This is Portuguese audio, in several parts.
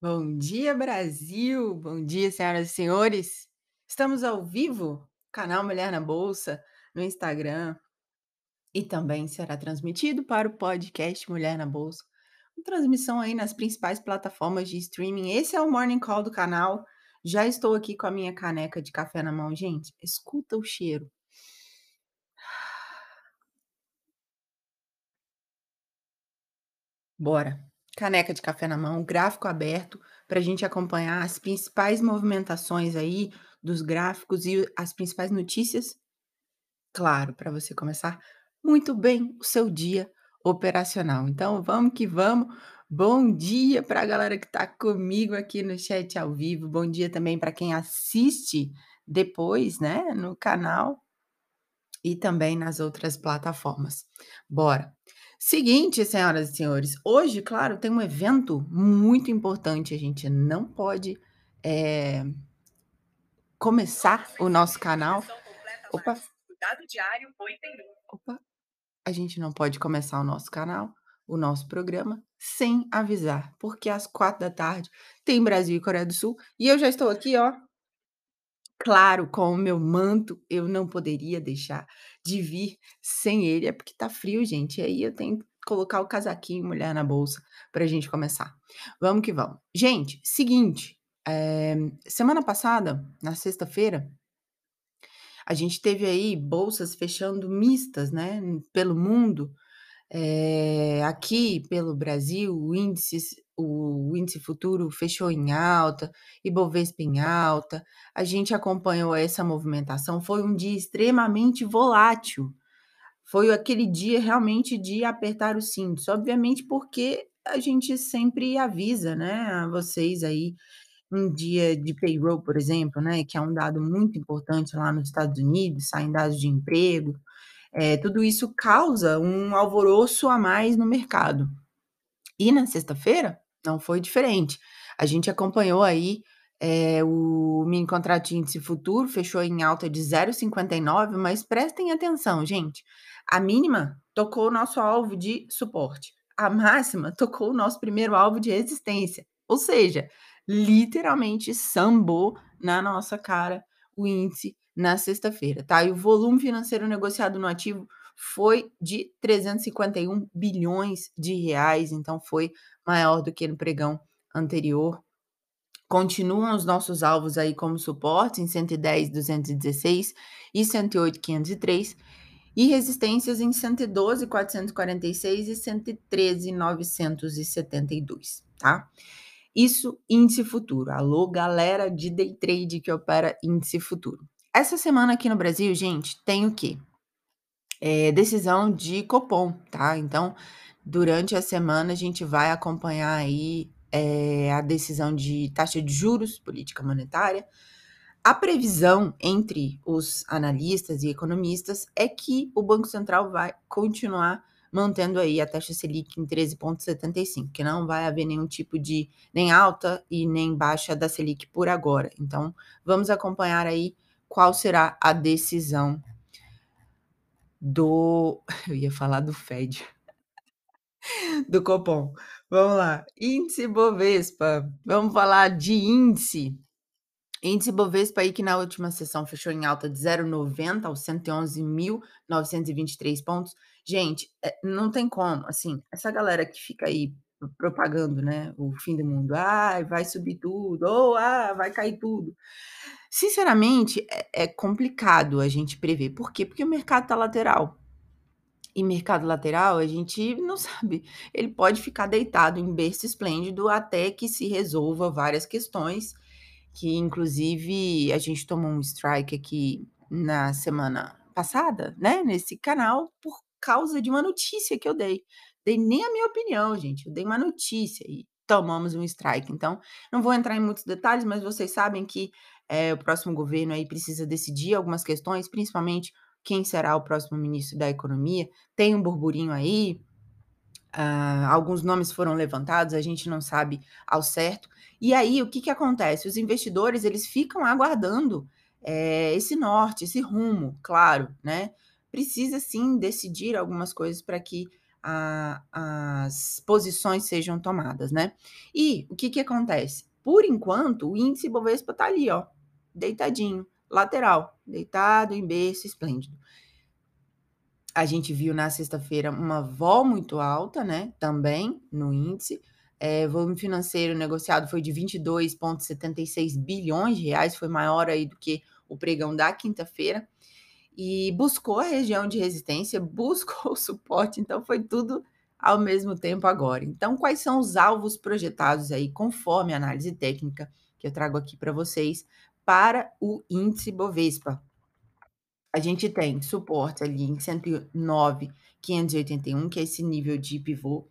Bom dia, Brasil! Bom dia, senhoras e senhores! Estamos ao vivo, canal Mulher na Bolsa, no Instagram, e também será transmitido para o podcast Mulher na Bolsa, com transmissão aí nas principais plataformas de streaming. Esse é o Morning Call do canal. Já estou aqui com a minha caneca de café na mão, gente. Escuta o cheiro. Bora! Caneca de café na mão, gráfico aberto, para a gente acompanhar as principais movimentações aí dos gráficos e as principais notícias. Claro, para você começar muito bem o seu dia operacional. Então, vamos que vamos. Bom dia para a galera que está comigo aqui no chat ao vivo. Bom dia também para quem assiste depois, né, no canal e também nas outras plataformas. Bora! Seguinte, senhoras e senhores, hoje, claro, tem um evento muito importante, a gente não pode, eh começar o nosso canal. opa. Opa, a gente não pode começar o nosso canal, o nosso programa, sem avisar, porque às 16h tem Brasil e Coreia do Sul, e eu já estou aqui, ó. Claro, com o meu manto, eu não poderia deixar de vir sem ele, é porque tá frio, gente, e aí eu tenho que colocar o casaquinho mulher na bolsa pra gente começar. Vamos que vamos. Gente, seguinte, eh, semana passada, na sexta-feira a gente teve aí bolsas fechando mistas, né, pelo mundo, eh, aqui pelo Brasil, índices o índice futuro fechou em alta, Ibovespa em alta, a gente acompanhou essa movimentação, foi um dia extremamente volátil. Foi aquele dia realmente de apertar os cintos, obviamente porque a gente sempre avisa, né, a vocês aí, um dia de payroll, por exemplo, né, que é um dado muito importante lá nos Estados Unidos, saem dados de emprego, eh, tudo isso causa um alvoroço a mais no mercado. E na sexta-feira, não foi diferente. A gente acompanhou aí, eh, o mini contrato de índice futuro fechou em alta de 0,59, mas prestem atenção, gente, a mínima tocou o nosso alvo de suporte, a máxima tocou o nosso primeiro alvo de resistência, ou seja, literalmente sambou na nossa cara o índice na sexta-feira, tá. E o volume financeiro negociado no ativo foi de 351 bilhões de reais, então foi maior do que no pregão anterior. Continuam os nossos alvos aí como suportes em 110,216 e 108,503, e resistências em 112,446 e 113,972, tá. Isso índice futuro. Alô, galera de day trade que opera índice futuro. Essa semana aqui no Brasil, gente, tem o quê? Eh, decisão de Copom, tá. Então, durante a semana a gente vai acompanhar aí, eh, a decisão de taxa de juros, política monetária. A previsão entre os analistas e economistas é que o Banco Central vai continuar mantendo aí a taxa Selic em 13,75, que não vai haver nenhum tipo de nem alta e nem baixa da Selic por agora. Então, vamos acompanhar aí qual será a decisão do eu ia falar do Fed. Do Copom. Vamos lá, índice Bovespa, vamos falar de índice. Índice Bovespa aí que na última sessão fechou em alta de 0,90 aos 111.923 pontos. Gente, eh, não tem como, assim, essa galera que fica aí propagando, né, o fim do mundo, "Ai, vai subir tudo", ou "Ah, vai cair tudo". Sinceramente, é é complicado a gente prever, por quê? Porque o mercado tá lateral. E mercado lateral a gente não sabe, ele pode ficar deitado em berço esplêndido até que se resolva várias questões, que inclusive a gente tomou um strike aqui na semana passada, né, nesse canal, por causa de uma notícia que eu dei. Dei nem a minha opinião, gente, eu dei uma notícia e tomamos um strike. Então, não vou entrar em muitos detalhes, mas vocês sabem que, eh, o próximo governo aí precisa decidir algumas questões, principalmente quem será o próximo ministro da economia. Tem um burburinho aí, hã, alguns nomes foram levantados, a gente não sabe ao certo. E aí, o que que acontece? Os investidores, eles ficam aguardando, eh, esse norte, esse rumo, claro, né. Precisa sim decidir algumas coisas pra que a as posições sejam tomadas, né. E o que que acontece? Por enquanto, o índice Bovespa tá ali, ó, deitadinho, lateral, deitado em berço esplêndido. A gente viu na sexta-feira uma vol muito alta, né, também no índice, eh, volume financeiro negociado foi de 22,76 bilhões de reais, foi maior aí do que o pregão da quinta-feira, e buscou a região de resistência, buscou o suporte, então foi tudo ao mesmo tempo agora. Então, quais são os alvos projetados aí, conforme a análise técnica que eu trago aqui para vocês, para o índice Bovespa? A gente tem suporte ali em 109.581, que é esse nível de pivô,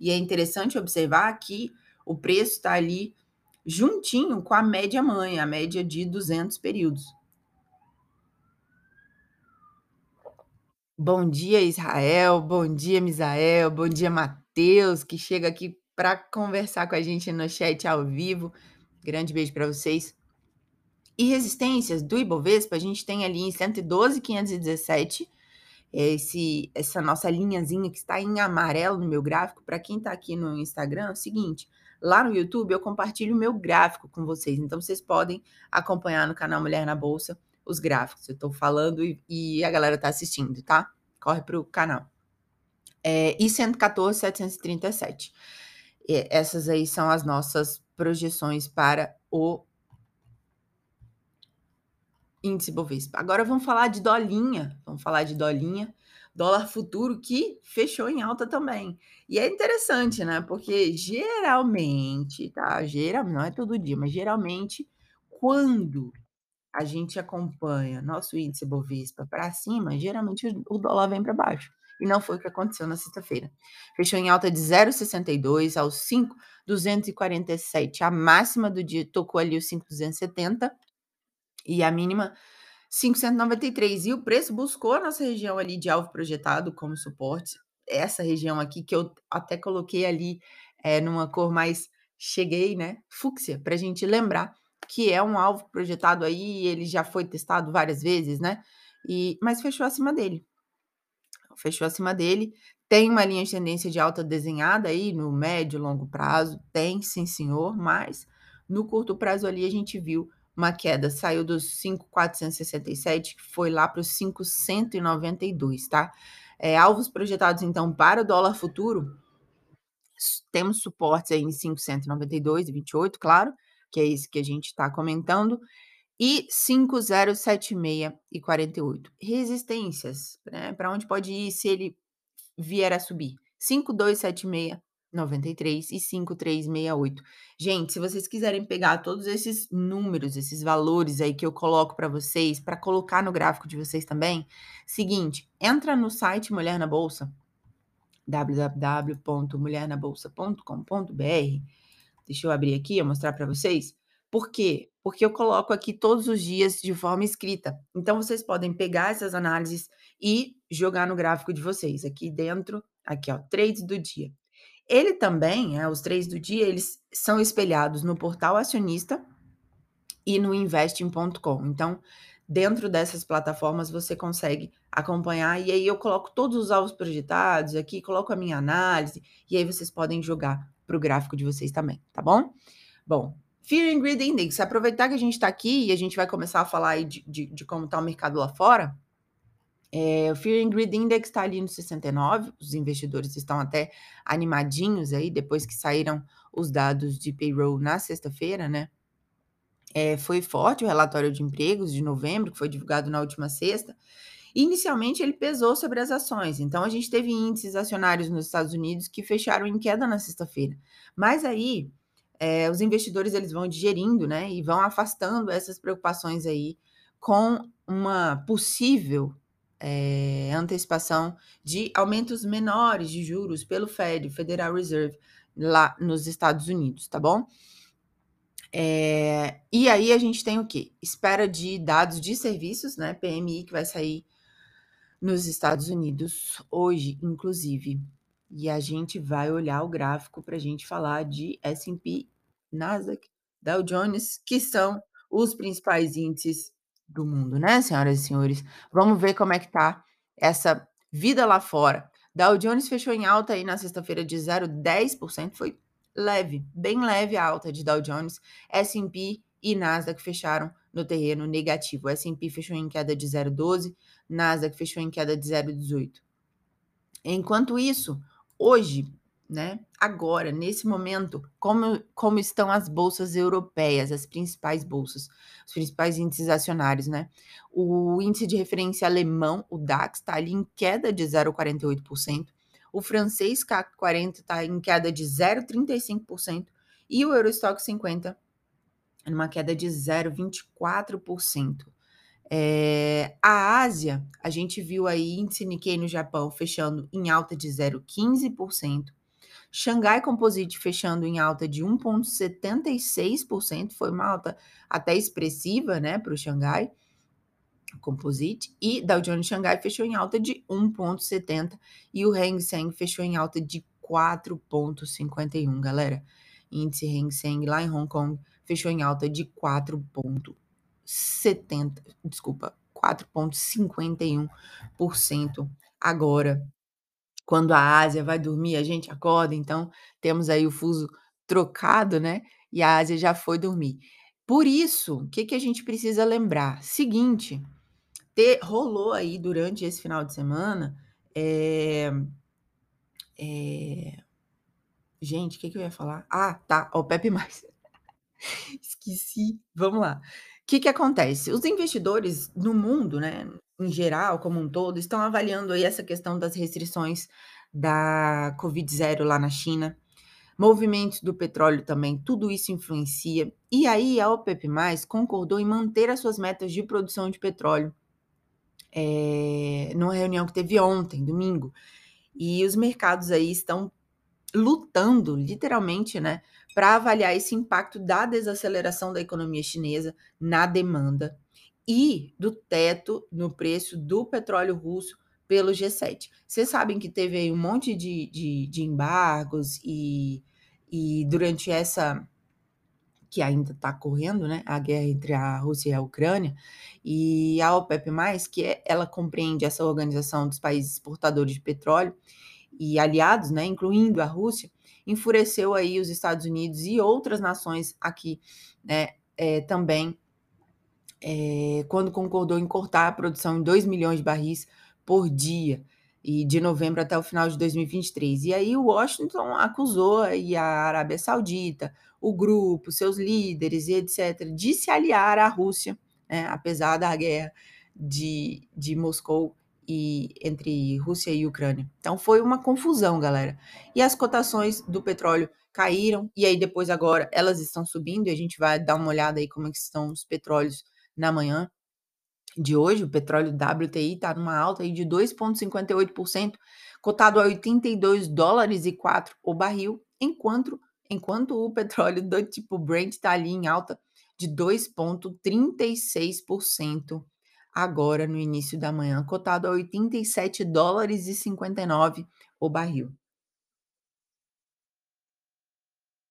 e é interessante observar que o preço está ali juntinho com a média mãe, a média de 200 períodos. Bom dia, Israel, bom dia, Misael, bom dia, Matheus, que chega aqui para conversar com a gente no chat ao vivo. Grande beijo para vocês. E resistências do Ibovespa, a gente tem ali em 112.517, esse essa nossa linhazinha que está em amarelo no meu gráfico. Para quem está aqui no Instagram, é o seguinte, lá no YouTube eu compartilho o meu gráfico com vocês, então vocês podem acompanhar no canal Mulher na Bolsa os gráficos. Eu estou falando e, e, a galera está assistindo, tá? Corre para o canal. É, e 114,737. E essas aí são as nossas projeções para o índice Bovespa. Agora vamos falar de dolinha. Vamos falar de dolinha. Dólar futuro que fechou em alta também. E é interessante, né? Porque geralmente, tá? Geral, não é todo dia, mas geralmente, quando a gente acompanha nosso índice Bovespa para cima, geralmente o dólar vem para baixo. E não foi o que aconteceu na sexta-feira. Fechou em alta de 0,62 aos 5,247. A máxima do dia tocou ali os 5,270 e a mínima 593. E o preço buscou a nossa região ali de alvo projetado como suporte. Essa região aqui que eu até coloquei ali é, numa cor mais cheguei, né? Fúcsia, para a gente lembrar que é um alvo projetado aí, ele já foi testado várias vezes, né? E, mas fechou acima dele. Fechou acima dele. Tem uma linha de tendência de alta desenhada aí no médio e longo prazo? Tem, sim, senhor, mas no curto prazo ali a gente viu uma queda, saiu dos 5,467, que foi lá para os 5,192, tá? É, alvos projetados, então, para o dólar futuro, temos suportes aí em 592,28, claro, que é esse que a gente está comentando, e 5076 e 48. Resistências, né? Para onde pode ir se ele vier a subir? 5276 93 e 5368. Gente, se vocês quiserem pegar todos esses números, esses valores aí que eu coloco para vocês, para colocar no gráfico de vocês também, seguinte, entra no site Mulher na Bolsa, www.mulhernabolsa.com.br Deixa eu abrir aqui e mostrar para vocês. Por quê? Porque eu coloco aqui todos os dias de forma escrita. Então, vocês podem pegar essas análises e jogar no gráfico de vocês. Aqui dentro, aqui ó, trades do dia. Ele também, é, os trades do dia, eles são espelhados no portal acionista e no investing.com. Então, dentro dessas plataformas você consegue acompanhar e aí eu coloco todos os alvos projetados aqui, coloco a minha análise e aí vocês podem jogar para o gráfico de vocês também, tá bom? Bom, Fear and Greed Index, aproveitar que a gente está aqui e a gente vai começar a falar aí de, de, de como está o mercado lá fora. É, o Fear and Greed Index está ali no 69, os investidores estão até animadinhos aí depois que saíram os dados de payroll na sexta-feira, né? É, foi forte o relatório de empregos de novembro, que foi divulgado na última sexta, Inicialmente, ele pesou sobre as ações, então a gente teve índices acionários nos Estados Unidos que fecharam em queda na sexta-feira. Mas aí, é, os investidores eles vão digerindo, né, e vão afastando essas preocupações aí com uma possível é, antecipação de aumentos menores de juros pelo Fed, Federal Reserve, lá nos Estados Unidos, tá bom? É, e aí a gente tem o quê? Espera de dados de serviços, né? PMI que vai sair nos Estados Unidos hoje, inclusive. E a gente vai olhar o gráfico para a gente falar de S&P, Nasdaq, Dow Jones, que são os principais índices do mundo, né, senhoras e senhores? Vamos ver como é que tá essa vida lá fora. Dow Jones fechou em alta aí na sexta-feira de 0,10%, foi leve, bem leve a alta de Dow Jones. S&P e Nasdaq fecharam no terreno negativo. O S&P fechou em queda de 0,12, Nasdaq fechou em queda de 0,18. Enquanto isso, hoje, né, agora, nesse momento, como, como estão as bolsas europeias, as principais bolsas, os principais índices acionários, né? O índice de referência alemão, o DAX, está ali em queda de 0,48%, o francês CAC 40 está em queda de 0,35% e o Eurostock 50 numa queda de 0,24%. É, a Ásia, a gente viu aí índice Nikkei no Japão fechando em alta de 0,15%. Xangai Composite fechando em alta de 1,76%, foi uma alta até expressiva, né, para o Xangai Composite. E Dow Jones Xangai fechou em alta de 1,70% e o Hang Seng fechou em alta de 4,51%, galera. Índice Hang Seng lá em Hong Kong fechou em alta de 4,70, desculpa, 4,51% agora. Quando a Ásia vai dormir, a gente acorda, então temos aí o fuso trocado, né? E a Ásia já foi dormir. Por isso, o que, que a gente precisa lembrar? Seguinte, ter, rolou aí durante esse final de semana. É, é, gente, o que, que eu ia falar? Ah, tá, o Pepe Mais. Esqueci. Vamos lá. O que, que acontece? Os investidores no mundo, né, em geral, como um todo, estão avaliando aí essa questão das restrições da Covid-0 lá na China, movimentos do petróleo também, tudo isso influencia. E aí a OPEP+, concordou em manter as suas metas de produção de petróleo é, numa reunião que teve ontem, domingo. E os mercados aí estão lutando, literalmente, né, para avaliar esse impacto da desaceleração da economia chinesa na demanda e do teto no preço do petróleo russo pelo G7. Vocês sabem que teve aí um monte de, de, de embargos e, e durante essa que ainda está correndo, né, a guerra entre a Rússia e a Ucrânia, e a OPEP+, que é, ela compreende essa organização dos países exportadores de petróleo e aliados, né, incluindo a Rússia, enfureceu aí os Estados Unidos e outras nações aqui, né, é, também, é, quando concordou em cortar a produção em 2 milhões de barris por dia, e de novembro até o final de 2023. E aí o Washington acusou aí a Arábia Saudita, o grupo, seus líderes e etc., de se aliar à Rússia, né, apesar da guerra de, de Moscou e entre Rússia e Ucrânia. Então foi uma confusão, galera. E as cotações do petróleo caíram e aí depois agora elas estão subindo e a gente vai dar uma olhada aí como é que estão os petróleos na manhã de hoje. O petróleo WTI está numa alta aí de 2,58%, cotado a 82 dólares e 4 o barril, enquanto enquanto o petróleo do tipo Brent está ali em alta de 2,36% agora no início da manhã, cotado a 87 dólares e 59 o barril.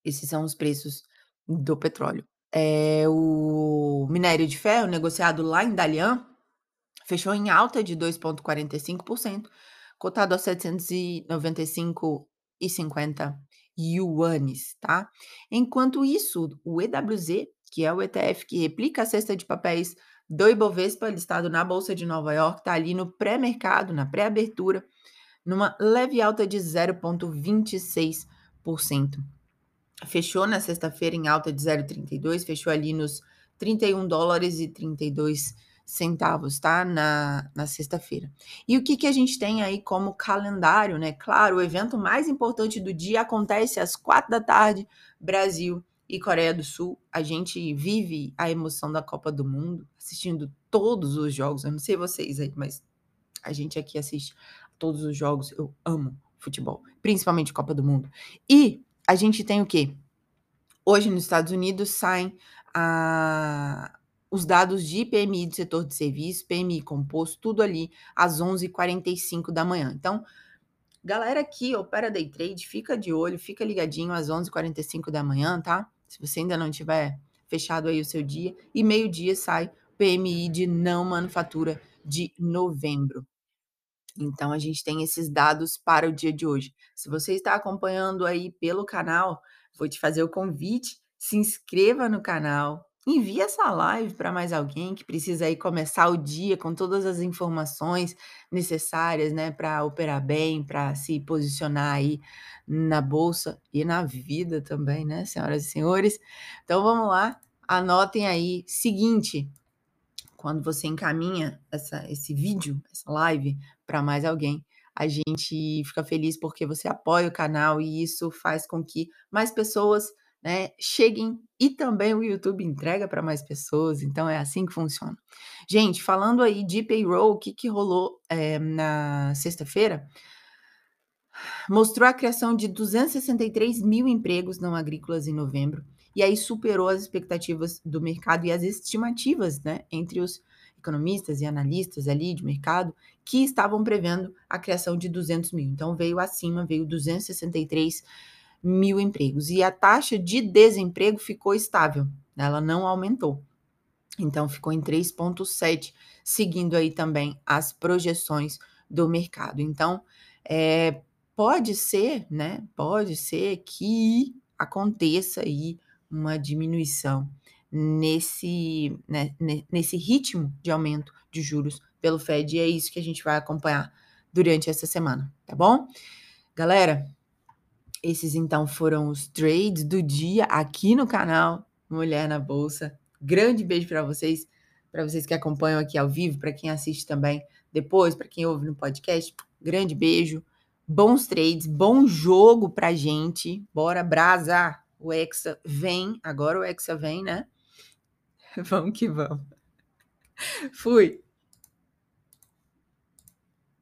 Esses são os preços do petróleo. É, o minério de ferro negociado lá em Dalian fechou em alta de 2,45%, cotado a 795,50 yuanes, tá? Enquanto isso, o EWZ, que é o ETF que replica a cesta de papéis do Ibovespa, listado na Bolsa de Nova York, está ali no pré-mercado, na pré-abertura, numa leve alta de 0,26%. Fechou na sexta-feira em alta de 0,32, fechou ali nos 31 dólares e 32 centavos, tá? Na, na sexta-feira. E o que, que a gente tem aí como calendário, né? Claro, o evento mais importante do dia acontece às quatro da tarde, Brasil e Coreia do Sul. A gente vive a emoção da Copa do Mundo, assistindo todos os jogos. Eu não sei vocês aí, mas a gente aqui assiste todos os jogos. Eu amo futebol, principalmente Copa do Mundo. E a gente tem o quê? Hoje nos Estados Unidos saem a, os dados de PMI do setor de serviço, PMI composto, tudo ali às 11h45 da manhã. Então, galera que opera day trade, fica de olho, fica ligadinho às 11h45 da manhã, tá? Se você ainda não tiver fechado aí o seu dia. E meio-dia sai PMI de não manufatura de novembro. Então a gente tem esses dados para o dia de hoje. Se você está acompanhando aí pelo canal, vou te fazer o convite, se inscreva no canal, envie essa live para mais alguém que precisa aí começar o dia com todas as informações necessárias, né, para operar bem, para se posicionar aí na bolsa e na vida também, né, senhoras e senhores. Então vamos lá, anotem aí, seguinte, quando você encaminha essa, esse vídeo, essa live para mais alguém, a gente fica feliz porque você apoia o canal e isso faz com que mais pessoas né, cheguem e também o YouTube entrega para mais pessoas, então é assim que funciona. Gente, falando aí de payroll, o que, que rolou é, na sexta-feira? Mostrou a criação de 263 mil empregos não agrícolas em novembro, e aí superou as expectativas do mercado e as estimativas, né, entre os economistas e analistas ali de mercado que estavam prevendo a criação de 200 mil. Então veio acima, veio 263 mil empregos e a taxa de desemprego ficou estável, ela não aumentou. Então ficou em 3,7, seguindo aí também as projeções do mercado. Então, é, pode ser, né? Pode ser que aconteça aí uma diminuição nesse, né, nesse ritmo de aumento de juros pelo Fed, e é isso que a gente vai acompanhar durante essa semana, tá bom? Galera, esses então foram os trades do dia aqui no canal Mulher na Bolsa. Grande beijo para vocês, para vocês que acompanham aqui ao vivo, para quem assiste também depois, para quem ouve no podcast. Grande beijo. Bons trades, bom jogo pra gente. Bora, brasa! O Hexa vem, agora o Hexa vem, né? Vamos que vamos. Fui.